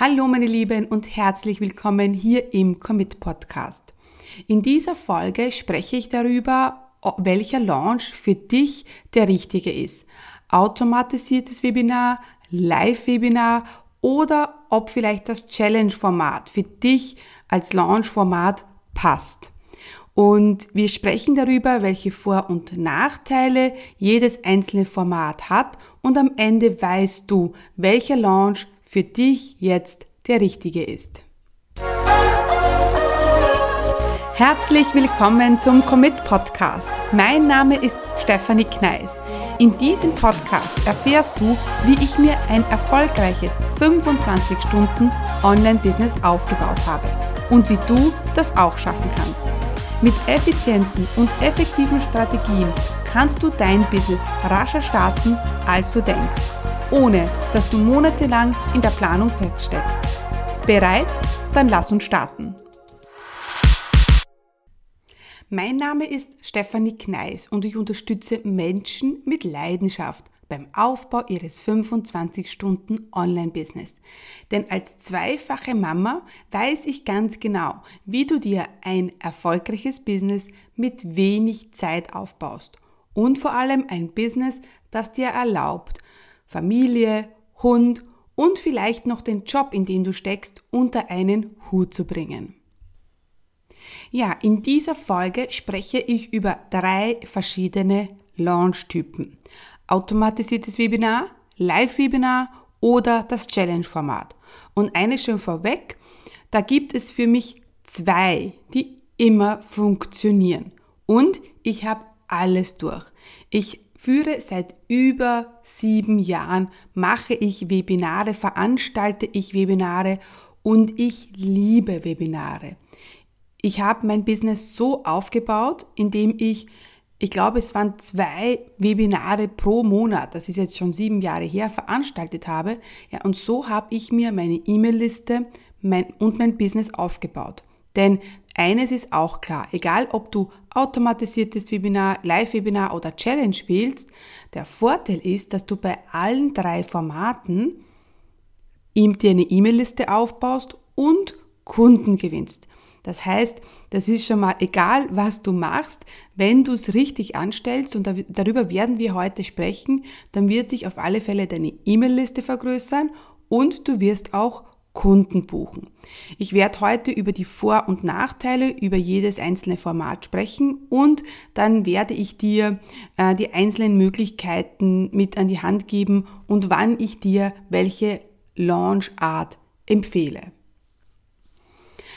Hallo meine Lieben und herzlich willkommen hier im Commit Podcast. In dieser Folge spreche ich darüber, welcher Launch für dich der richtige ist. Automatisiertes Webinar, Live-Webinar oder ob vielleicht das Challenge-Format für dich als Launch-Format passt. Und wir sprechen darüber, welche Vor- und Nachteile jedes einzelne Format hat und am Ende weißt du, welcher Launch für dich jetzt der richtige ist. Herzlich willkommen zum Commit Podcast. Mein Name ist Stefanie Kneis. In diesem Podcast erfährst du, wie ich mir ein erfolgreiches 25 Stunden Online-Business aufgebaut habe und wie du das auch schaffen kannst. Mit effizienten und effektiven Strategien kannst du dein Business rascher starten, als du denkst ohne dass du monatelang in der Planung feststeckst. Bereit? Dann lass uns starten. Mein Name ist Stefanie Kneis und ich unterstütze Menschen mit Leidenschaft beim Aufbau ihres 25-Stunden Online-Business. Denn als zweifache Mama weiß ich ganz genau, wie du dir ein erfolgreiches Business mit wenig Zeit aufbaust und vor allem ein Business, das dir erlaubt, Familie, Hund und vielleicht noch den Job, in dem du steckst, unter einen Hut zu bringen. Ja, in dieser Folge spreche ich über drei verschiedene Launch-Typen. Automatisiertes Webinar, Live-Webinar oder das Challenge-Format. Und eines schon vorweg, da gibt es für mich zwei, die immer funktionieren. Und ich habe alles durch. Ich führe seit über sieben Jahren, mache ich Webinare, veranstalte ich Webinare und ich liebe Webinare. Ich habe mein Business so aufgebaut, indem ich, ich glaube, es waren zwei Webinare pro Monat, das ist jetzt schon sieben Jahre her, veranstaltet habe. Ja, und so habe ich mir meine E-Mail-Liste und mein Business aufgebaut. Denn eines ist auch klar, egal ob du automatisiertes Webinar, Live-Webinar oder Challenge wählst, der Vorteil ist, dass du bei allen drei Formaten ihm dir eine E-Mail-Liste aufbaust und Kunden gewinnst. Das heißt, das ist schon mal egal, was du machst, wenn du es richtig anstellst und darüber werden wir heute sprechen, dann wird sich auf alle Fälle deine E-Mail-Liste vergrößern und du wirst auch Kunden buchen. Ich werde heute über die Vor- und Nachteile über jedes einzelne Format sprechen und dann werde ich dir äh, die einzelnen Möglichkeiten mit an die Hand geben und wann ich dir welche Launchart empfehle.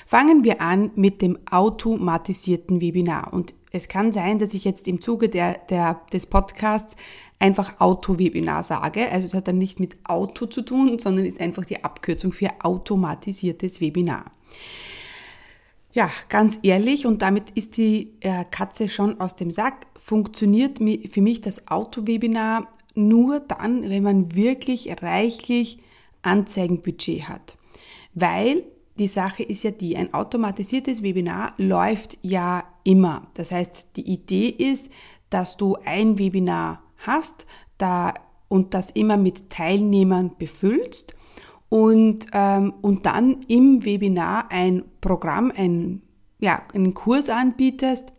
Fangen wir an mit dem automatisierten Webinar. Und es kann sein, dass ich jetzt im Zuge der, der, des Podcasts einfach Auto-Webinar sage. Also es hat dann nicht mit Auto zu tun, sondern ist einfach die Abkürzung für automatisiertes Webinar. Ja, ganz ehrlich, und damit ist die äh, Katze schon aus dem Sack, funktioniert für mich das Auto-Webinar nur dann, wenn man wirklich reichlich Anzeigenbudget hat. Weil die Sache ist ja die, ein automatisiertes Webinar läuft ja immer. Das heißt, die Idee ist, dass du ein Webinar hast da, und das immer mit Teilnehmern befüllst und, ähm, und dann im Webinar ein Programm, ein, ja, einen Kurs anbietest,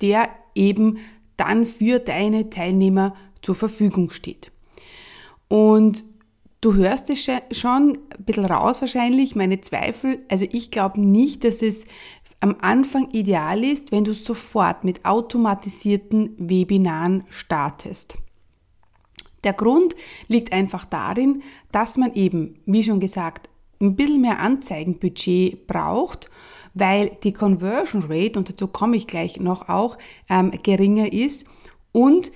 der eben dann für deine Teilnehmer zur Verfügung steht. Und du hörst es schon ein bisschen raus wahrscheinlich, meine Zweifel. Also ich glaube nicht, dass es am Anfang ideal ist, wenn du sofort mit automatisierten Webinaren startest. Der Grund liegt einfach darin, dass man eben, wie schon gesagt, ein bisschen mehr Anzeigenbudget braucht, weil die Conversion Rate, und dazu komme ich gleich noch auch, ähm, geringer ist. Und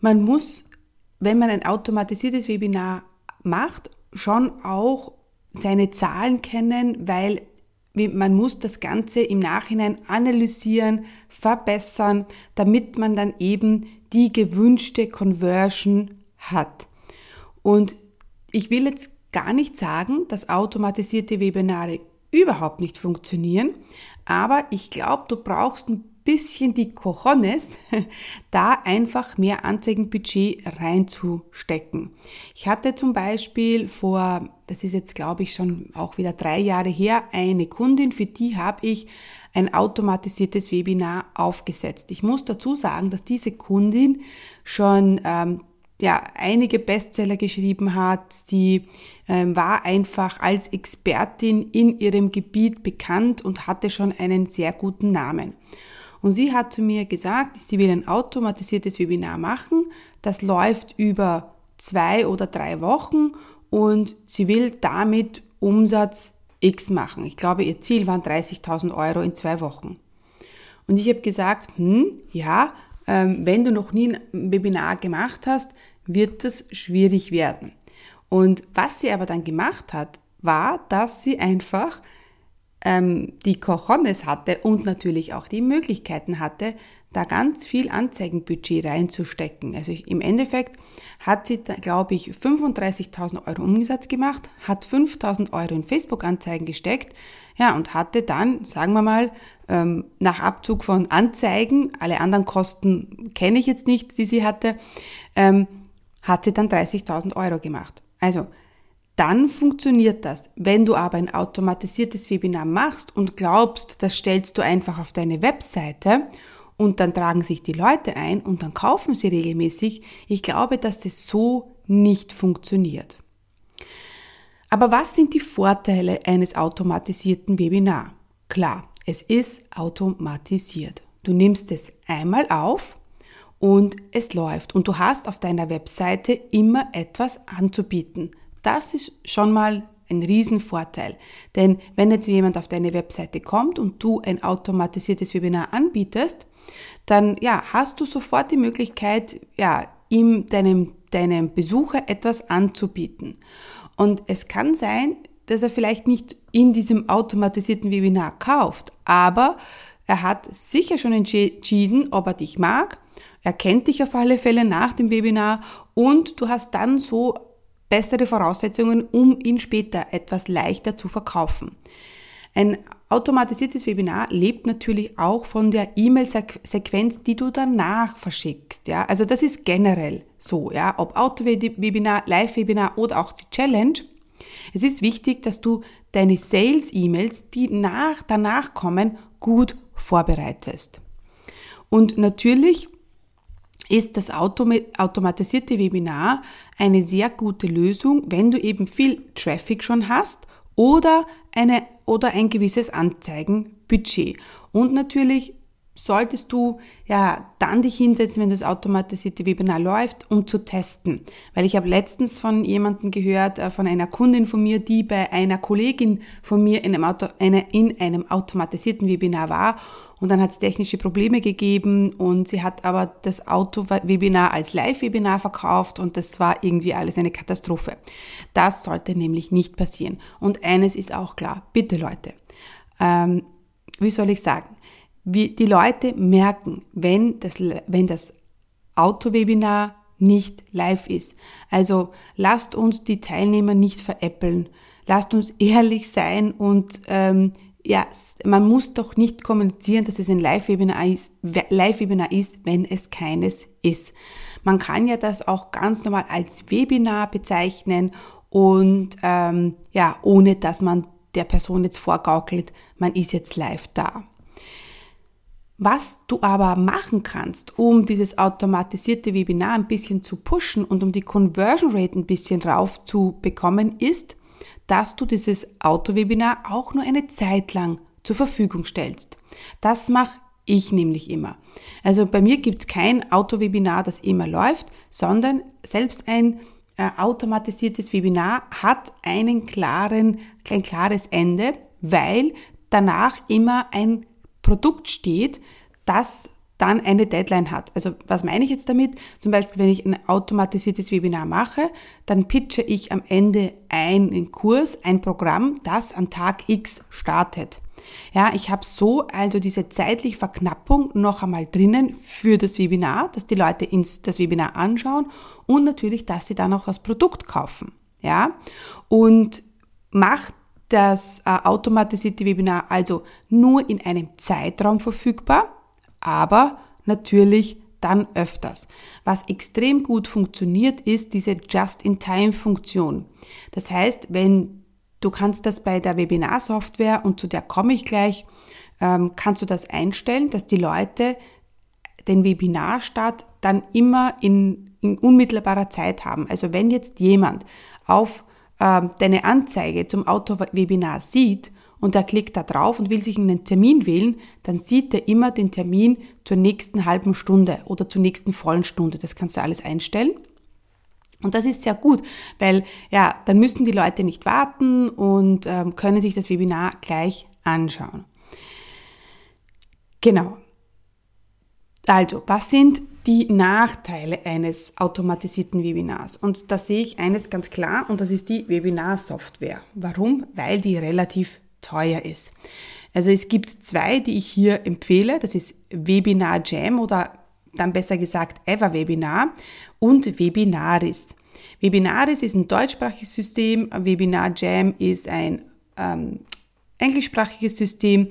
man muss, wenn man ein automatisiertes Webinar macht, schon auch seine Zahlen kennen, weil man muss das Ganze im Nachhinein analysieren, verbessern, damit man dann eben die gewünschte Conversion hat. Und ich will jetzt gar nicht sagen, dass automatisierte Webinare überhaupt nicht funktionieren, aber ich glaube, du brauchst ein bisschen die Cojones, da einfach mehr Anzeigenbudget reinzustecken. Ich hatte zum Beispiel vor, das ist jetzt glaube ich schon auch wieder drei Jahre her, eine Kundin, für die habe ich ein automatisiertes Webinar aufgesetzt. Ich muss dazu sagen, dass diese Kundin schon ähm, ja, einige Bestseller geschrieben hat. Sie ähm, war einfach als Expertin in ihrem Gebiet bekannt und hatte schon einen sehr guten Namen. Und sie hat zu mir gesagt, sie will ein automatisiertes Webinar machen. Das läuft über zwei oder drei Wochen und sie will damit Umsatz X machen. Ich glaube, ihr Ziel waren 30.000 Euro in zwei Wochen. Und ich habe gesagt, hm, ja, ähm, wenn du noch nie ein Webinar gemacht hast, wird das schwierig werden. Und was sie aber dann gemacht hat, war, dass sie einfach ähm, die Cojones hatte und natürlich auch die Möglichkeiten hatte, da ganz viel Anzeigenbudget reinzustecken. Also im Endeffekt hat sie, glaube ich, 35.000 Euro Umsatz gemacht, hat 5.000 Euro in Facebook-Anzeigen gesteckt, ja, und hatte dann, sagen wir mal, ähm, nach Abzug von Anzeigen, alle anderen Kosten kenne ich jetzt nicht, die sie hatte, ähm, hat sie dann 30.000 Euro gemacht. Also dann funktioniert das. Wenn du aber ein automatisiertes Webinar machst und glaubst, das stellst du einfach auf deine Webseite und dann tragen sich die Leute ein und dann kaufen sie regelmäßig, ich glaube, dass das so nicht funktioniert. Aber was sind die Vorteile eines automatisierten Webinar? Klar, es ist automatisiert. Du nimmst es einmal auf und es läuft und du hast auf deiner Webseite immer etwas anzubieten. Das ist schon mal ein Riesenvorteil. Denn wenn jetzt jemand auf deine Webseite kommt und du ein automatisiertes Webinar anbietest, dann ja, hast du sofort die Möglichkeit, ja, ihm, deinem, deinem Besucher etwas anzubieten. Und es kann sein, dass er vielleicht nicht in diesem automatisierten Webinar kauft, aber er hat sicher schon entschieden, ob er dich mag, er kennt dich auf alle Fälle nach dem Webinar und du hast dann so bessere Voraussetzungen, um ihn später etwas leichter zu verkaufen. Ein automatisiertes Webinar lebt natürlich auch von der E-Mail-Sequenz, die du danach verschickst. Ja, also das ist generell so. Ja, ob Auto-Webinar, Live-Webinar oder auch die Challenge. Es ist wichtig, dass du deine Sales-E-Mails, die nach, danach kommen, gut vorbereitest. Und natürlich ist das automatisierte Webinar eine sehr gute Lösung, wenn du eben viel Traffic schon hast oder, eine, oder ein gewisses Anzeigenbudget. Und natürlich solltest du ja dann dich hinsetzen, wenn das automatisierte Webinar läuft, um zu testen. Weil ich habe letztens von jemandem gehört, äh, von einer Kundin von mir, die bei einer Kollegin von mir in einem, Auto, eine, in einem automatisierten Webinar war und dann hat es technische Probleme gegeben und sie hat aber das Auto-Webinar als Live-Webinar verkauft und das war irgendwie alles eine Katastrophe. Das sollte nämlich nicht passieren. Und eines ist auch klar, bitte Leute, ähm, wie soll ich sagen, wie die Leute merken, wenn das, wenn das Auto-Webinar nicht live ist. Also lasst uns die Teilnehmer nicht veräppeln. Lasst uns ehrlich sein und ähm, ja, man muss doch nicht kommunizieren, dass es ein Live-Webinar ist, Live ist, wenn es keines ist. Man kann ja das auch ganz normal als Webinar bezeichnen und ähm, ja, ohne dass man der Person jetzt vorgaukelt, man ist jetzt live da. Was du aber machen kannst, um dieses automatisierte Webinar ein bisschen zu pushen und um die Conversion Rate ein bisschen rauf zu bekommen, ist, dass du dieses Autowebinar auch nur eine Zeit lang zur Verfügung stellst. Das mache ich nämlich immer. Also bei mir gibt es kein Autowebinar, das immer läuft, sondern selbst ein äh, automatisiertes Webinar hat einen klaren, ein klares Ende, weil danach immer ein Produkt steht, das dann eine Deadline hat. Also was meine ich jetzt damit? Zum Beispiel, wenn ich ein automatisiertes Webinar mache, dann pitche ich am Ende einen Kurs, ein Programm, das an Tag X startet. Ja, ich habe so also diese zeitliche Verknappung noch einmal drinnen für das Webinar, dass die Leute ins, das Webinar anschauen und natürlich, dass sie dann auch das Produkt kaufen. Ja, und macht das äh, automatisierte Webinar also nur in einem Zeitraum verfügbar, aber natürlich dann öfters. Was extrem gut funktioniert, ist diese Just-in-Time-Funktion. Das heißt, wenn du kannst das bei der Webinar-Software und zu der komme ich gleich, ähm, kannst du das einstellen, dass die Leute den Webinarstart dann immer in, in unmittelbarer Zeit haben. Also wenn jetzt jemand auf ähm, deine Anzeige zum Auto-Webinar sieht und er klickt da drauf und will sich einen Termin wählen, dann sieht er immer den Termin zur nächsten halben Stunde oder zur nächsten vollen Stunde. Das kannst du alles einstellen. Und das ist sehr gut, weil ja, dann müssen die Leute nicht warten und ähm, können sich das Webinar gleich anschauen. Genau. Also, was sind die Nachteile eines automatisierten Webinars? Und da sehe ich eines ganz klar und das ist die Webinar-Software. Warum? Weil die relativ teuer ist. Also es gibt zwei, die ich hier empfehle. Das ist Webinar Jam oder dann besser gesagt Ever Webinar und Webinaris. Webinaris ist ein deutschsprachiges System, Webinar Jam ist ein ähm, englischsprachiges System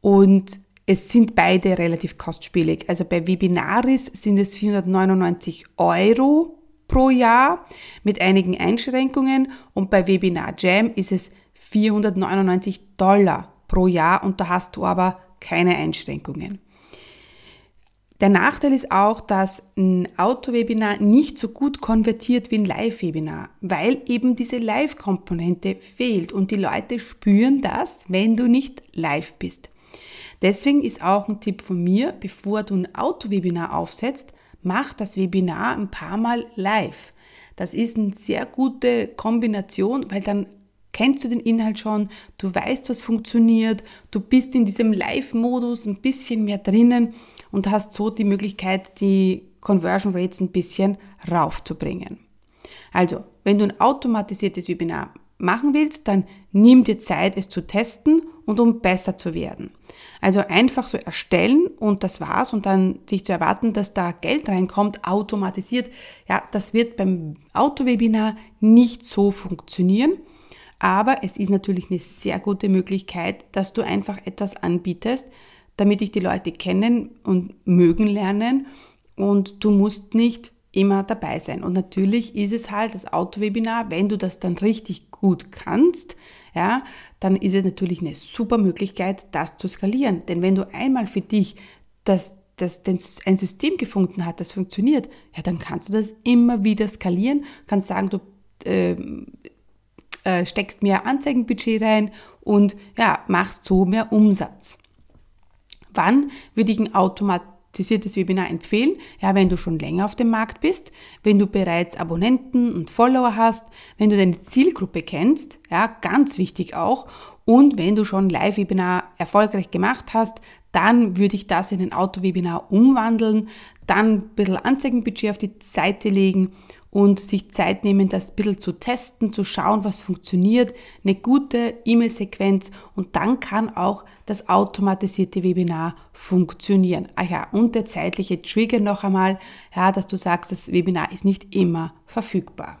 und es sind beide relativ kostspielig. Also bei Webinaris sind es 499 Euro pro Jahr mit einigen Einschränkungen und bei Webinar Jam ist es 499 Dollar pro Jahr und da hast du aber keine Einschränkungen. Der Nachteil ist auch, dass ein Auto-Webinar nicht so gut konvertiert wie ein Live-Webinar, weil eben diese Live-Komponente fehlt und die Leute spüren das, wenn du nicht live bist. Deswegen ist auch ein Tipp von mir, bevor du ein Auto-Webinar aufsetzt, mach das Webinar ein paar Mal live. Das ist eine sehr gute Kombination, weil dann kennst du den Inhalt schon, du weißt, was funktioniert, du bist in diesem Live-Modus ein bisschen mehr drinnen und hast so die Möglichkeit, die Conversion Rates ein bisschen raufzubringen. Also, wenn du ein automatisiertes Webinar machen willst, dann nimm dir Zeit, es zu testen und um besser zu werden. Also einfach so erstellen und das war's und dann sich zu erwarten, dass da Geld reinkommt, automatisiert. Ja, das wird beim Autowebinar nicht so funktionieren. Aber es ist natürlich eine sehr gute Möglichkeit, dass du einfach etwas anbietest, damit dich die Leute kennen und mögen lernen und du musst nicht immer dabei sein. Und natürlich ist es halt das Autowebinar, wenn du das dann richtig gut kannst, ja, dann ist es natürlich eine super Möglichkeit, das zu skalieren. Denn wenn du einmal für dich das, das, ein System gefunden hast, das funktioniert, ja, dann kannst du das immer wieder skalieren, kannst sagen, du äh, äh, steckst mehr Anzeigenbudget rein und ja, machst so mehr Umsatz. Wann würde ich ein automatisiertes Webinar empfehlen? Ja, wenn du schon länger auf dem Markt bist, wenn du bereits Abonnenten und Follower hast, wenn du deine Zielgruppe kennst, ja, ganz wichtig auch, und wenn du schon Live-Webinar erfolgreich gemacht hast, dann würde ich das in ein Auto-Webinar umwandeln, dann ein bisschen Anzeigenbudget auf die Seite legen und sich Zeit nehmen, das ein bisschen zu testen, zu schauen, was funktioniert, eine gute E-Mail-Sequenz und dann kann auch das automatisierte Webinar funktionieren. Ach ja, und der zeitliche Trigger noch einmal, ja, dass du sagst, das Webinar ist nicht immer verfügbar.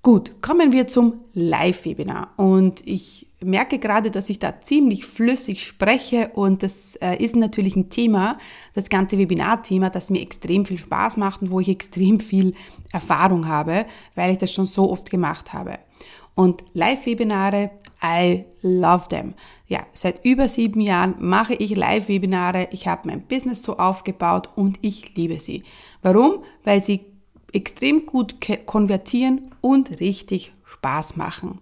Gut, kommen wir zum Live-Webinar. Und ich merke gerade, dass ich da ziemlich flüssig spreche und das äh, ist natürlich ein Thema, das ganze Webinar-Thema, das mir extrem viel Spaß macht und wo ich extrem viel Erfahrung habe, weil ich das schon so oft gemacht habe. Und Live-Webinare, I love them. Ja, seit über sieben Jahren mache ich Live-Webinare. Ich habe mein Business so aufgebaut und ich liebe sie. Warum? Weil sie extrem gut konvertieren und richtig Spaß machen.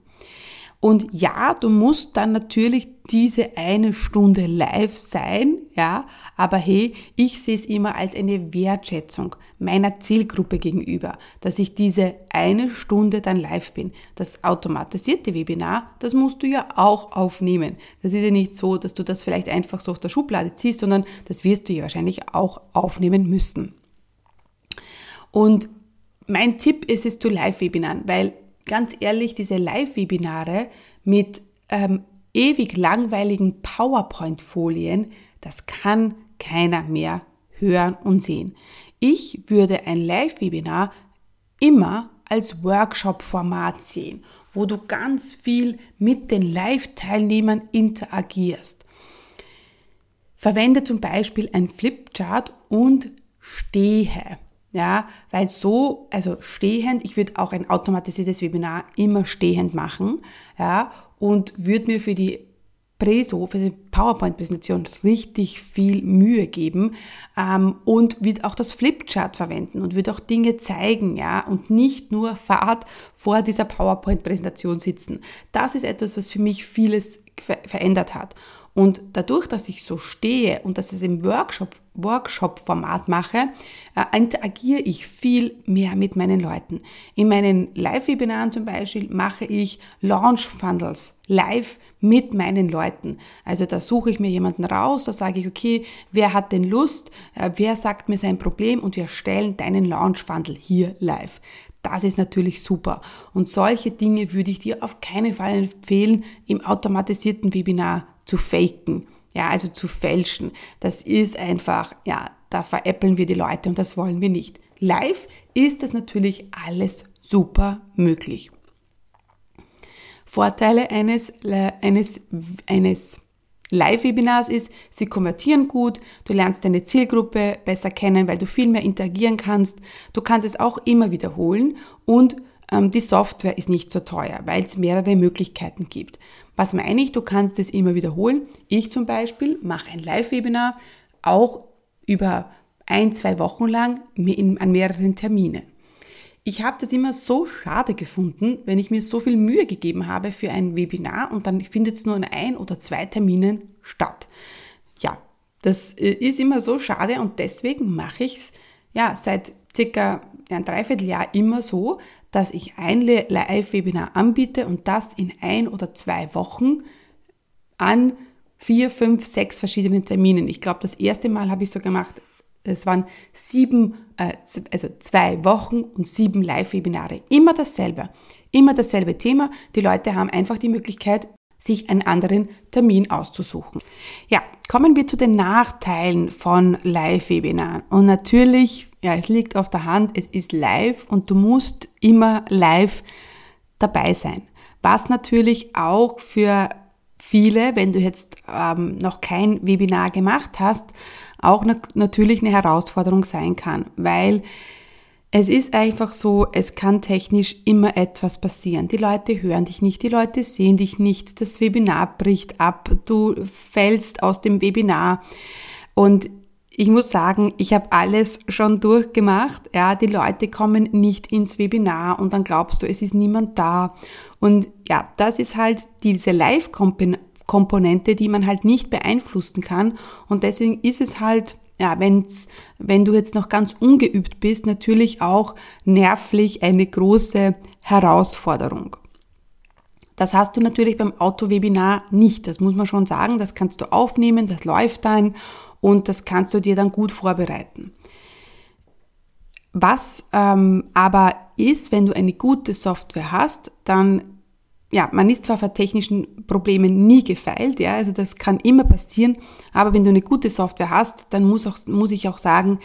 Und ja, du musst dann natürlich diese eine Stunde live sein, ja, aber hey, ich sehe es immer als eine Wertschätzung meiner Zielgruppe gegenüber, dass ich diese eine Stunde dann live bin. Das automatisierte Webinar, das musst du ja auch aufnehmen. Das ist ja nicht so, dass du das vielleicht einfach so aus der Schublade ziehst, sondern das wirst du ja wahrscheinlich auch aufnehmen müssen. Und mein Tipp ist es zu Live-Webinaren, weil ganz ehrlich, diese Live-Webinare mit ähm, ewig langweiligen PowerPoint-Folien, das kann keiner mehr hören und sehen. Ich würde ein Live-Webinar immer als Workshop-Format sehen, wo du ganz viel mit den Live-Teilnehmern interagierst. verwende zum Beispiel ein Flipchart und stehe. Ja, weil so, also stehend, ich würde auch ein automatisiertes Webinar immer stehend machen, ja, und würde mir für die Preso, für die PowerPoint-Präsentation richtig viel Mühe geben ähm, und wird auch das Flipchart verwenden und wird auch Dinge zeigen, ja, und nicht nur Fahrt vor dieser PowerPoint-Präsentation sitzen. Das ist etwas, was für mich vieles ver verändert hat. Und dadurch, dass ich so stehe und dass ich es im Workshop, Workshop-Format mache, äh, interagiere ich viel mehr mit meinen Leuten. In meinen Live-Webinaren zum Beispiel mache ich Launch-Funnels live mit meinen Leuten. Also da suche ich mir jemanden raus, da sage ich, okay, wer hat denn Lust, äh, wer sagt mir sein Problem und wir stellen deinen Launch-Funnel hier live. Das ist natürlich super. Und solche Dinge würde ich dir auf keinen Fall empfehlen, im automatisierten Webinar zu faken, ja, also zu fälschen. Das ist einfach, ja, da veräppeln wir die Leute und das wollen wir nicht. Live ist das natürlich alles super möglich. Vorteile eines, eines, eines Live-Webinars ist, sie konvertieren gut, du lernst deine Zielgruppe besser kennen, weil du viel mehr interagieren kannst, du kannst es auch immer wiederholen und ähm, die Software ist nicht so teuer, weil es mehrere Möglichkeiten gibt. Was meine ich? Du kannst es immer wiederholen. Ich zum Beispiel mache ein Live-Webinar auch über ein, zwei Wochen lang an mehreren Terminen. Ich habe das immer so schade gefunden, wenn ich mir so viel Mühe gegeben habe für ein Webinar und dann findet es nur an ein oder zwei Terminen statt. Ja, das äh, ist immer so schade und deswegen mache ich es ja seit circa ein Dreivierteljahr immer so, dass ich ein Live-Webinar anbiete und das in ein oder zwei Wochen an vier, fünf, sechs verschiedenen Terminen. Ich glaube, das erste Mal habe ich so gemacht, es waren sieben, äh, also zwei Wochen und sieben Live-Webinare. Immer dasselbe. Immer dasselbe Thema. Die Leute haben einfach die Möglichkeit, sich einen anderen Termin auszusuchen. Ja, kommen wir zu den Nachteilen von Live-Webinaren. Und natürlich ja, es liegt auf der Hand, es ist live und du musst immer live dabei sein. Was natürlich auch für viele, wenn du jetzt ähm, noch kein Webinar gemacht hast, auch natürlich eine Herausforderung sein kann, weil es ist einfach so, es kann technisch immer etwas passieren. Die Leute hören dich nicht, die Leute sehen dich nicht, das Webinar bricht ab, du fällst aus dem Webinar und ich muss sagen, ich habe alles schon durchgemacht. Ja, die Leute kommen nicht ins Webinar und dann glaubst du, es ist niemand da. Und ja, das ist halt diese Live-Komponente, die man halt nicht beeinflussen kann. Und deswegen ist es halt, ja, wenn's, wenn du jetzt noch ganz ungeübt bist, natürlich auch nervlich eine große Herausforderung. Das hast du natürlich beim Auto-Webinar nicht. Das muss man schon sagen. Das kannst du aufnehmen, das läuft dann und das kannst du dir dann gut vorbereiten. Was ähm, aber ist, wenn du eine gute Software hast, dann ja, man ist zwar vor technischen Problemen nie gefeilt, ja, also das kann immer passieren, aber wenn du eine gute Software hast, dann muss, auch, muss ich auch sagen,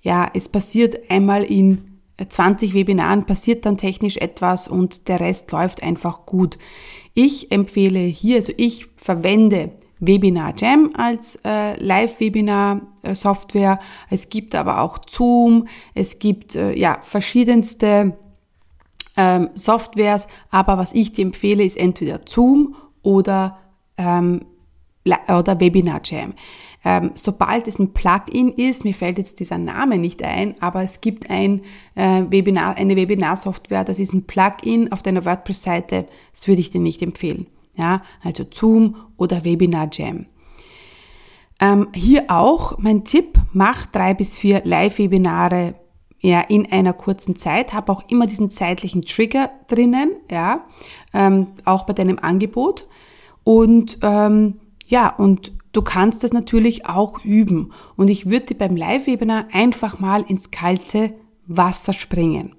ja, es passiert einmal in 20 Webinaren, passiert dann technisch etwas und der Rest läuft einfach gut. Ich empfehle hier, also ich verwende Webinar Jam als äh, Live-Webinar-Software. Es gibt aber auch Zoom, es gibt äh, ja verschiedenste ähm, Softwares, aber was ich dir empfehle, ist entweder Zoom oder, ähm, oder Webinar Jam. Ähm, sobald es ein Plugin ist, mir fällt jetzt dieser Name nicht ein, aber es gibt ein äh, Webinar, eine Webinar-Software, das ist ein Plugin auf deiner WordPress-Seite, das würde ich dir nicht empfehlen ja, also Zoom oder Webinar Jam. Ähm, hier auch mein Tipp, mach drei bis vier Live-Webinare ja, in einer kurzen Zeit, habe auch immer diesen zeitlichen Trigger drinnen, ja, ähm, auch bei deinem Angebot. Und ähm, ja, und du kannst das natürlich auch üben. Und ich würde beim Live-Webinar einfach mal ins kalte Wasser springen.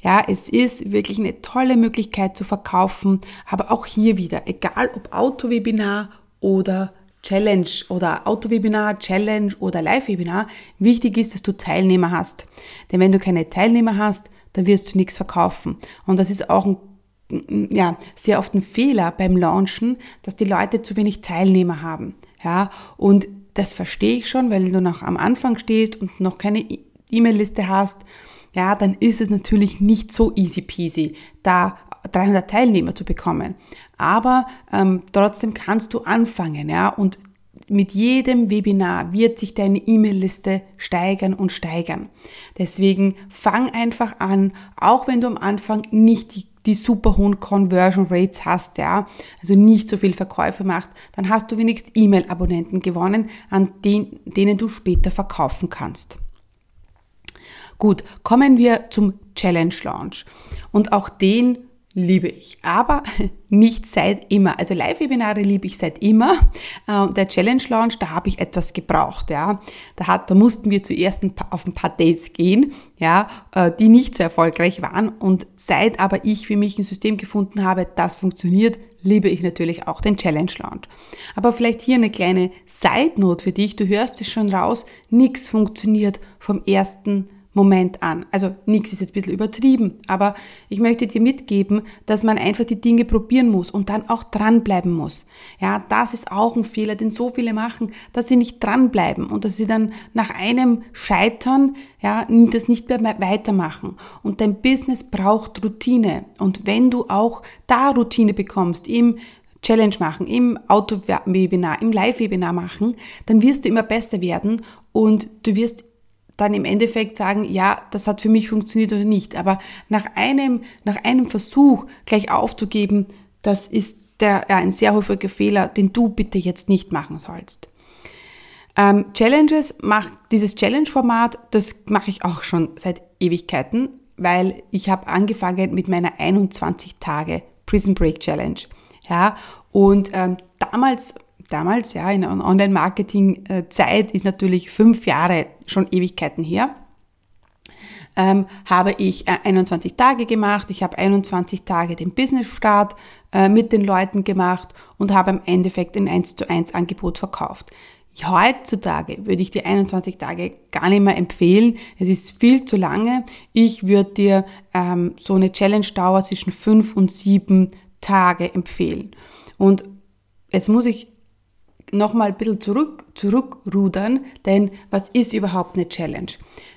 Ja, es ist wirklich eine tolle Möglichkeit zu verkaufen, aber auch hier wieder, egal ob Autowebinar oder Challenge oder Autowebinar, Challenge oder Live-Webinar, wichtig ist, dass du Teilnehmer hast. Denn wenn du keine Teilnehmer hast, dann wirst du nichts verkaufen. Und das ist auch ein ja, sehr oft ein Fehler beim Launchen, dass die Leute zu wenig Teilnehmer haben. Ja, und das verstehe ich schon, weil du noch am Anfang stehst und noch keine E-Mail-Liste hast, ja, dann ist es natürlich nicht so easy peasy, da 300 Teilnehmer zu bekommen. Aber ähm, trotzdem kannst du anfangen, ja, und mit jedem Webinar wird sich deine E-Mail-Liste steigern und steigern. Deswegen fang einfach an, auch wenn du am Anfang nicht die, die super hohen Conversion Rates hast, ja, also nicht so viel Verkäufe machst, dann hast du wenigstens E-Mail-Abonnenten gewonnen, an den, denen du später verkaufen kannst. Gut, kommen wir zum Challenge Launch. Und auch den liebe ich, aber nicht seit immer. Also Live-Webinare liebe ich seit immer. Äh, der Challenge Launch, da habe ich etwas gebraucht, ja. Da hat, da mussten wir zuerst ein paar, auf ein paar Dates gehen, ja, äh, die nicht so erfolgreich waren. Und seit aber ich für mich ein System gefunden habe, das funktioniert, liebe ich natürlich auch den Challenge Launch. Aber vielleicht hier eine kleine Side Note für dich. Du hörst es schon raus, nichts funktioniert vom ersten Moment an. Also nichts ist jetzt ein bisschen übertrieben, aber ich möchte dir mitgeben, dass man einfach die Dinge probieren muss und dann auch dranbleiben muss. Ja, das ist auch ein Fehler, den so viele machen, dass sie nicht dranbleiben und dass sie dann nach einem Scheitern, ja, das nicht mehr weitermachen. Und dein Business braucht Routine. Und wenn du auch da Routine bekommst, im Challenge machen, im Auto-Webinar, im Live-Webinar machen, dann wirst du immer besser werden und du wirst dann im Endeffekt sagen, ja, das hat für mich funktioniert oder nicht. Aber nach einem, nach einem Versuch gleich aufzugeben, das ist der, ja, ein sehr häufiger Fehler, den du bitte jetzt nicht machen sollst. Ähm, Challenges, mach, dieses Challenge-Format, das mache ich auch schon seit Ewigkeiten, weil ich habe angefangen mit meiner 21 Tage Prison Break Challenge. Ja, und ähm, damals damals, ja, in Online-Marketing-Zeit ist natürlich fünf Jahre schon Ewigkeiten her, ähm, habe ich 21 äh, Tage gemacht. Ich habe 21 Tage den Business-Start äh, mit den Leuten gemacht und habe im Endeffekt ein 1 zu 1 Angebot verkauft. Heutzutage würde ich dir 21 Tage gar nicht mehr empfehlen. Es ist viel zu lange. Ich würde dir ähm, so eine Challenge-Dauer zwischen 5 und 7 Tage empfehlen. Und jetzt muss ich nochmal ein bisschen zurück, zurückrudern, denn was ist überhaupt eine Challenge?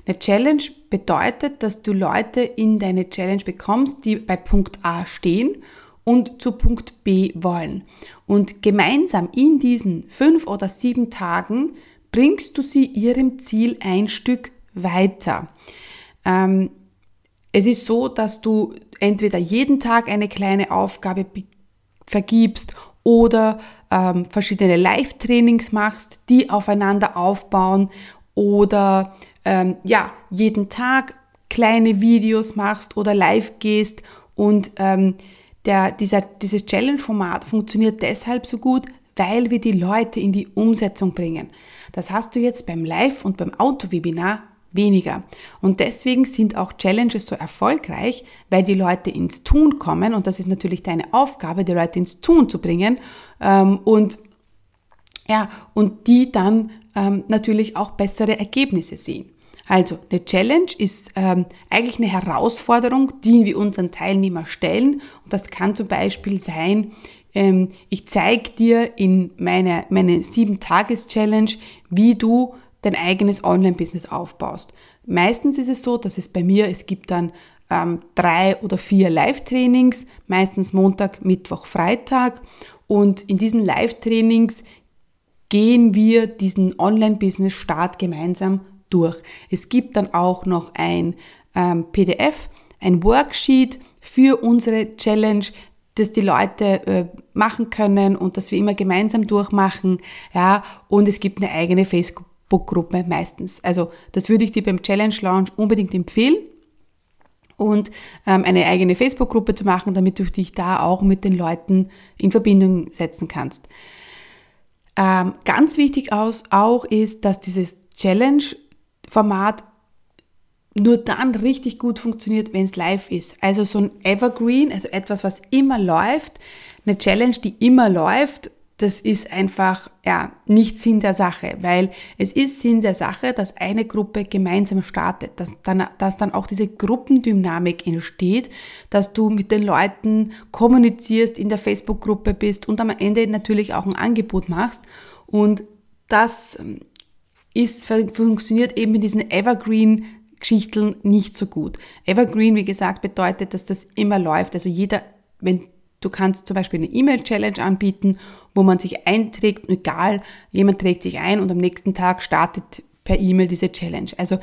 Eine Challenge bedeutet, dass du Leute in deine Challenge bekommst, die bei Punkt A stehen und zu Punkt B wollen. Und gemeinsam in diesen fünf oder sieben Tagen bringst du sie ihrem Ziel ein Stück weiter. Ähm, es ist so, dass du entweder jeden Tag eine kleine Aufgabe vergibst oder ähm, verschiedene Live-Trainings machst, die aufeinander aufbauen oder ähm, ja, jeden Tag kleine Videos machst oder live gehst und ähm, der, dieser, dieses Challenge-Format funktioniert deshalb so gut, weil wir die Leute in die Umsetzung bringen. Das hast du jetzt beim Live- und beim Auto-Webinar weniger. Und deswegen sind auch Challenges so erfolgreich, weil die Leute ins Tun kommen und das ist natürlich deine Aufgabe, die Leute ins Tun zu bringen ähm, und ja, und die dann ähm, natürlich auch bessere Ergebnisse sehen. Also eine Challenge ist ähm, eigentlich eine Herausforderung, die wir unseren Teilnehmer stellen. Und das kann zum Beispiel sein, ähm, ich zeige dir in meiner meine 7-Tages-Challenge, wie du dein eigenes Online-Business aufbaust. Meistens ist es so, dass es bei mir, es gibt dann ähm, drei oder vier Live-Trainings, meistens Montag, Mittwoch, Freitag. Und in diesen Live-Trainings gehen wir diesen Online-Business-Start gemeinsam durch. Es gibt dann auch noch ein ähm, PDF, ein Worksheet für unsere Challenge, das die Leute äh, machen können und das wir immer gemeinsam durchmachen. Ja, und es gibt eine eigene Facebook Facebook-Gruppe meistens. Also das würde ich dir beim Challenge Launch unbedingt empfehlen und ähm, eine eigene Facebook-Gruppe zu machen, damit du dich da auch mit den Leuten in Verbindung setzen kannst. Ähm, ganz wichtig aus, auch ist, dass dieses Challenge-Format nur dann richtig gut funktioniert, wenn es live ist. Also so ein Evergreen, also etwas, was immer läuft, eine Challenge, die immer läuft das ist einfach ja nicht Sinn der Sache, weil es ist Sinn der Sache, dass eine Gruppe gemeinsam startet, dass dann, dass dann auch diese Gruppendynamik entsteht, dass du mit den Leuten kommunizierst, in der Facebook-Gruppe bist und am Ende natürlich auch ein Angebot machst und das ähm, ist, funktioniert eben mit diesen Evergreen Geschichten nicht so gut. Evergreen, wie gesagt, bedeutet, dass das immer läuft. Also jeder, wenn du kannst zum Beispiel eine E-Mail-Challenge anbieten, wo man sich einträgt, egal, jemand trägt sich ein und am nächsten Tag startet per E-Mail diese Challenge. Also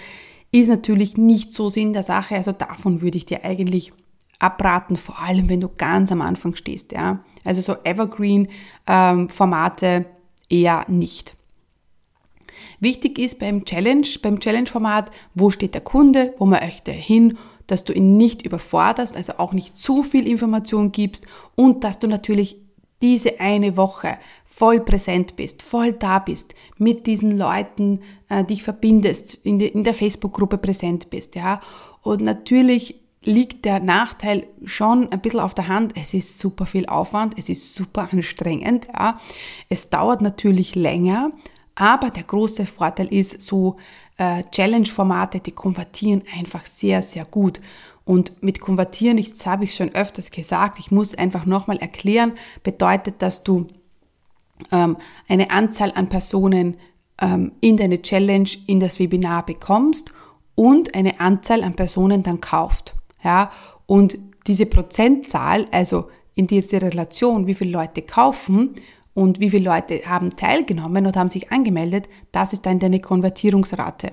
ist natürlich nicht so Sinn der Sache. Also davon würde ich dir eigentlich abraten, vor allem wenn du ganz am Anfang stehst. Ja? Also so Evergreen-Formate ähm, eher nicht. Wichtig ist beim Challenge, beim Challenge-Format, wo steht der Kunde, wo möchte er hin, dass du ihn nicht überforderst, also auch nicht zu viel Information gibst und dass du natürlich diese eine Woche voll präsent bist, voll da bist, mit diesen Leuten äh, dich verbindest, in, de, in der Facebook-Gruppe präsent bist, ja. Und natürlich liegt der Nachteil schon ein bisschen auf der Hand. Es ist super viel Aufwand, es ist super anstrengend, ja. Es dauert natürlich länger, aber der große Vorteil ist, so äh, Challenge-Formate, die konvertieren einfach sehr, sehr gut. Und mit konvertieren, das habe ich schon öfters gesagt, ich muss einfach nochmal erklären, bedeutet, dass du ähm, eine Anzahl an Personen ähm, in deine Challenge, in das Webinar bekommst und eine Anzahl an Personen dann kauft. Ja? Und diese Prozentzahl, also in dieser Relation, wie viele Leute kaufen und wie viele Leute haben teilgenommen und haben sich angemeldet, das ist dann deine Konvertierungsrate.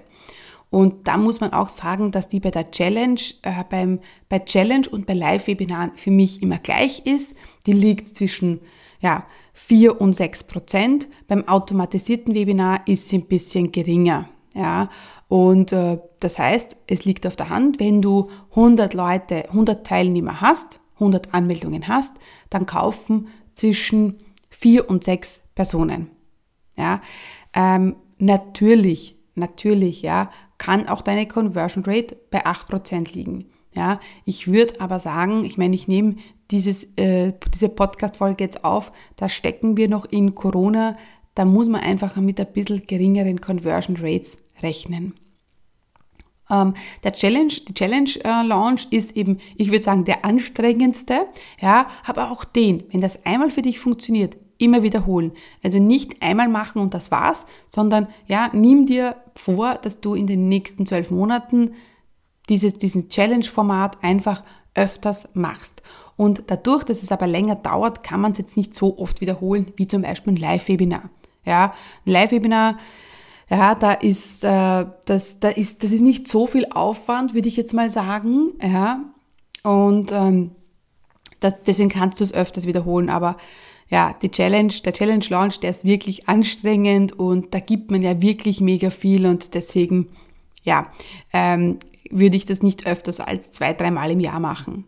Und da muss man auch sagen, dass die bei der Challenge, äh, beim, bei Challenge und bei Live-Webinaren für mich immer gleich ist. Die liegt zwischen ja, 4 und 6 Prozent. Beim automatisierten Webinar ist sie ein bisschen geringer. Ja, und äh, das heißt, es liegt auf der Hand, wenn du 100 Leute, 100 Teilnehmer hast, 100 Anmeldungen hast, dann kaufen zwischen vier und sechs Personen. Ja, ähm, natürlich, natürlich, ja, kann auch deine Conversion Rate bei 8% liegen. Ja, ich würde aber sagen, ich meine, ich nehme dieses, äh, diese Podcast-Folge jetzt auf, da stecken wir noch in Corona, da muss man einfach mit ein bisschen geringeren Conversion Rates rechnen. Ähm, der Challenge, die Challenge äh, Launch ist eben, ich würde sagen, der anstrengendste, ja, aber auch den, wenn das einmal für dich funktioniert, immer wiederholen. Also nicht einmal machen und das war's, sondern ja, nimm dir vor, dass du in den nächsten zwölf Monaten dieses, diesen Challenge-Format einfach öfters machst. Und dadurch, dass es aber länger dauert, kann man es jetzt nicht so oft wiederholen, wie zum Beispiel ein Live-Webinar. Ja, ein Live-Webinar, ja, da ist, äh, das, da ist, das ist nicht so viel Aufwand, würde ich jetzt mal sagen. Ja, und ähm, das, deswegen kannst du es öfters wiederholen, aber ja, die Challenge, der Challenge Launch, der ist wirklich anstrengend und da gibt man ja wirklich mega viel und deswegen, ja, ähm, würde ich das nicht öfters als zwei, dreimal im Jahr machen.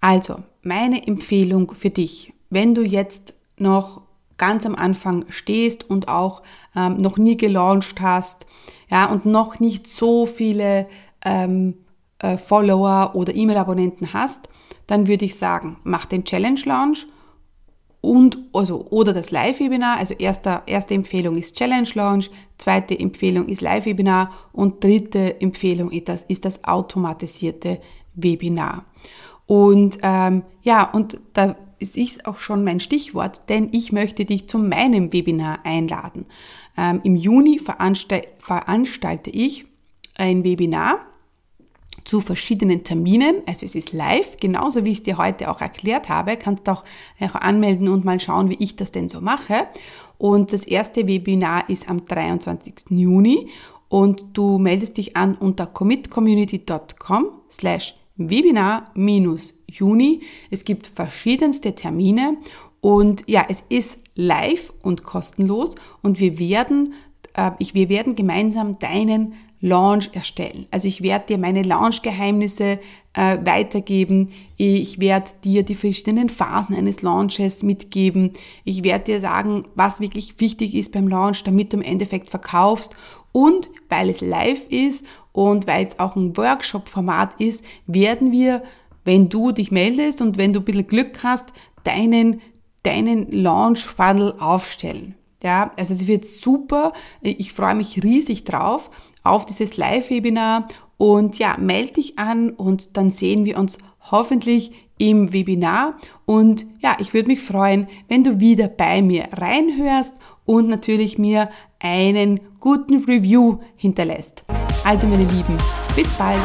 Also, meine Empfehlung für dich, wenn du jetzt noch ganz am Anfang stehst und auch ähm, noch nie gelauncht hast, ja, und noch nicht so viele ähm, äh, Follower oder E-Mail-Abonnenten hast, dann würde ich sagen, mach den Challenge Launch und also oder das Live-Webinar. Also erste, erste Empfehlung ist Challenge Launch, zweite Empfehlung ist Live-Webinar und dritte Empfehlung ist das, ist das automatisierte Webinar. Und ähm, ja, und da ist auch schon mein Stichwort, denn ich möchte dich zu meinem Webinar einladen. Ähm, Im Juni veranstalte, veranstalte ich ein Webinar zu verschiedenen Terminen. Also es ist live, genauso wie ich es dir heute auch erklärt habe. Kannst auch, anmelden und mal schauen, wie ich das denn so mache. Und das erste Webinar ist am 23. Juni und du meldest dich an unter commitcommunity.com slash Webinar-Juni. Es gibt verschiedenste Termine und ja, es ist live und kostenlos und wir werden, äh, ich, wir werden gemeinsam deinen Launch erstellen. Also ich werde dir meine Launch-Geheimnisse äh, weitergeben. Ich werde dir die verschiedenen Phasen eines Launches mitgeben. Ich werde dir sagen, was wirklich wichtig ist beim Launch, damit du im Endeffekt verkaufst. Und weil es live ist und weil es auch ein Workshop-Format ist, werden wir, wenn du dich meldest und wenn du ein bisschen Glück hast, deinen, deinen Launch-Funnel aufstellen. Ja, also es wird super. Ich freue mich riesig drauf auf dieses Live-Webinar und ja, melde dich an und dann sehen wir uns hoffentlich im Webinar und ja, ich würde mich freuen, wenn du wieder bei mir reinhörst und natürlich mir einen guten Review hinterlässt. Also meine Lieben, bis bald.